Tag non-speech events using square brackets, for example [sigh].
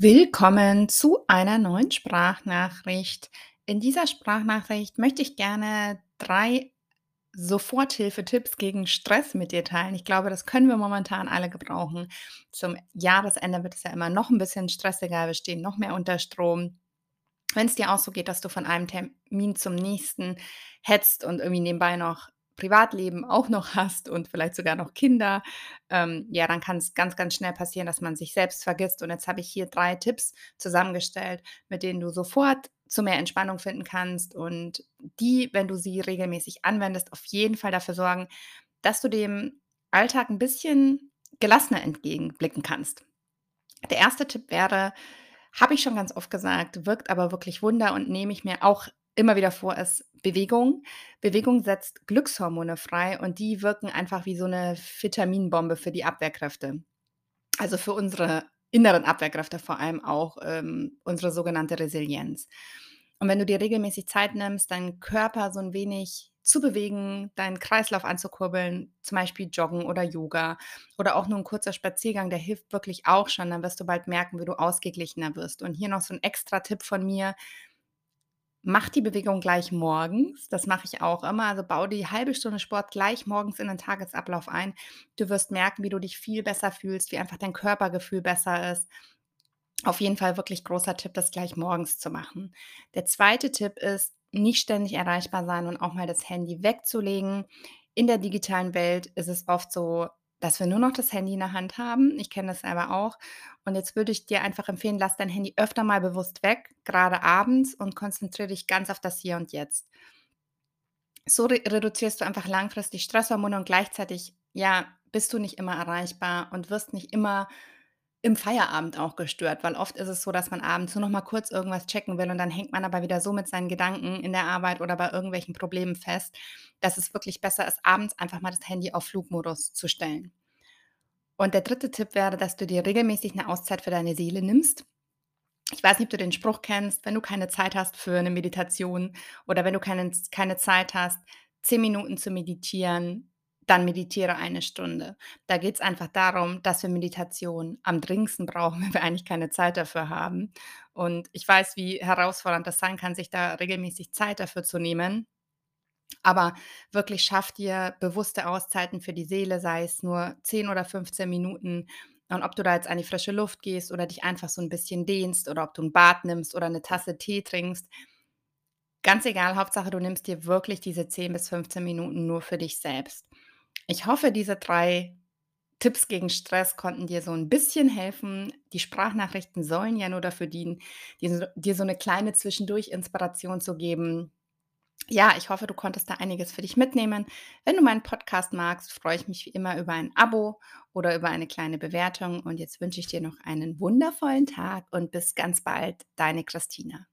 Willkommen zu einer neuen Sprachnachricht. In dieser Sprachnachricht möchte ich gerne drei Soforthilfetipps gegen Stress mit dir teilen. Ich glaube, das können wir momentan alle gebrauchen. Zum Jahresende wird es ja immer noch ein bisschen stressiger. Wir stehen noch mehr unter Strom. Wenn es dir auch so geht, dass du von einem Termin zum nächsten hetzt und irgendwie nebenbei noch Privatleben auch noch hast und vielleicht sogar noch Kinder, ähm, ja, dann kann es ganz, ganz schnell passieren, dass man sich selbst vergisst. Und jetzt habe ich hier drei Tipps zusammengestellt, mit denen du sofort zu mehr Entspannung finden kannst und die, wenn du sie regelmäßig anwendest, auf jeden Fall dafür sorgen, dass du dem Alltag ein bisschen gelassener entgegenblicken kannst. Der erste Tipp wäre, habe ich schon ganz oft gesagt, wirkt aber wirklich Wunder und nehme ich mir auch immer wieder vor, ist Bewegung. Bewegung setzt Glückshormone frei und die wirken einfach wie so eine Vitaminbombe für die Abwehrkräfte. Also für unsere inneren Abwehrkräfte vor allem auch ähm, unsere sogenannte Resilienz. Und wenn du dir regelmäßig Zeit nimmst, deinen Körper so ein wenig zu bewegen, deinen Kreislauf anzukurbeln, zum Beispiel Joggen oder Yoga oder auch nur ein kurzer Spaziergang, der hilft wirklich auch schon. Dann wirst du bald merken, wie du ausgeglichener wirst. Und hier noch so ein extra Tipp von mir. Mach die Bewegung gleich morgens. Das mache ich auch immer. Also baue die halbe Stunde Sport gleich morgens in den Tagesablauf ein. Du wirst merken, wie du dich viel besser fühlst, wie einfach dein Körpergefühl besser ist. Auf jeden Fall wirklich großer Tipp, das gleich morgens zu machen. Der zweite Tipp ist, nicht ständig erreichbar sein und auch mal das Handy wegzulegen. In der digitalen Welt ist es oft so, dass wir nur noch das Handy in der Hand haben. Ich kenne das selber auch. Und jetzt würde ich dir einfach empfehlen, lass dein Handy öfter mal bewusst weg, gerade abends, und konzentriere dich ganz auf das Hier und Jetzt. So re reduzierst du einfach langfristig Stresshormone und gleichzeitig, ja, bist du nicht immer erreichbar und wirst nicht immer im Feierabend auch gestört, weil oft ist es so, dass man abends nur noch mal kurz irgendwas checken will und dann hängt man aber wieder so mit seinen Gedanken in der Arbeit oder bei irgendwelchen Problemen fest, dass es wirklich besser ist, abends einfach mal das Handy auf Flugmodus zu stellen. Und der dritte Tipp wäre, dass du dir regelmäßig eine Auszeit für deine Seele nimmst. Ich weiß nicht, ob du den Spruch kennst, wenn du keine Zeit hast für eine Meditation oder wenn du keine, keine Zeit hast, zehn Minuten zu meditieren, dann meditiere eine Stunde. Da geht es einfach darum, dass wir Meditation am dringendsten brauchen, [laughs] wenn wir eigentlich keine Zeit dafür haben. Und ich weiß, wie herausfordernd das sein kann, sich da regelmäßig Zeit dafür zu nehmen. Aber wirklich schaff dir bewusste Auszeiten für die Seele, sei es nur 10 oder 15 Minuten. Und ob du da jetzt an die frische Luft gehst oder dich einfach so ein bisschen dehnst oder ob du ein Bad nimmst oder eine Tasse Tee trinkst, ganz egal, Hauptsache du nimmst dir wirklich diese 10 bis 15 Minuten nur für dich selbst. Ich hoffe, diese drei Tipps gegen Stress konnten dir so ein bisschen helfen. Die Sprachnachrichten sollen ja nur dafür dienen, dir so 'ne kleine Zwischendurch-Inspiration zu geben. Ja, ich hoffe, du konntest da einiges für dich mitnehmen. Wenn du meinen Podcast magst, freue ich mich wie immer über ein Abo oder über eine kleine Bewertung. Und jetzt wünsche ich dir noch einen wundervollen Tag und bis ganz bald, deine Christina.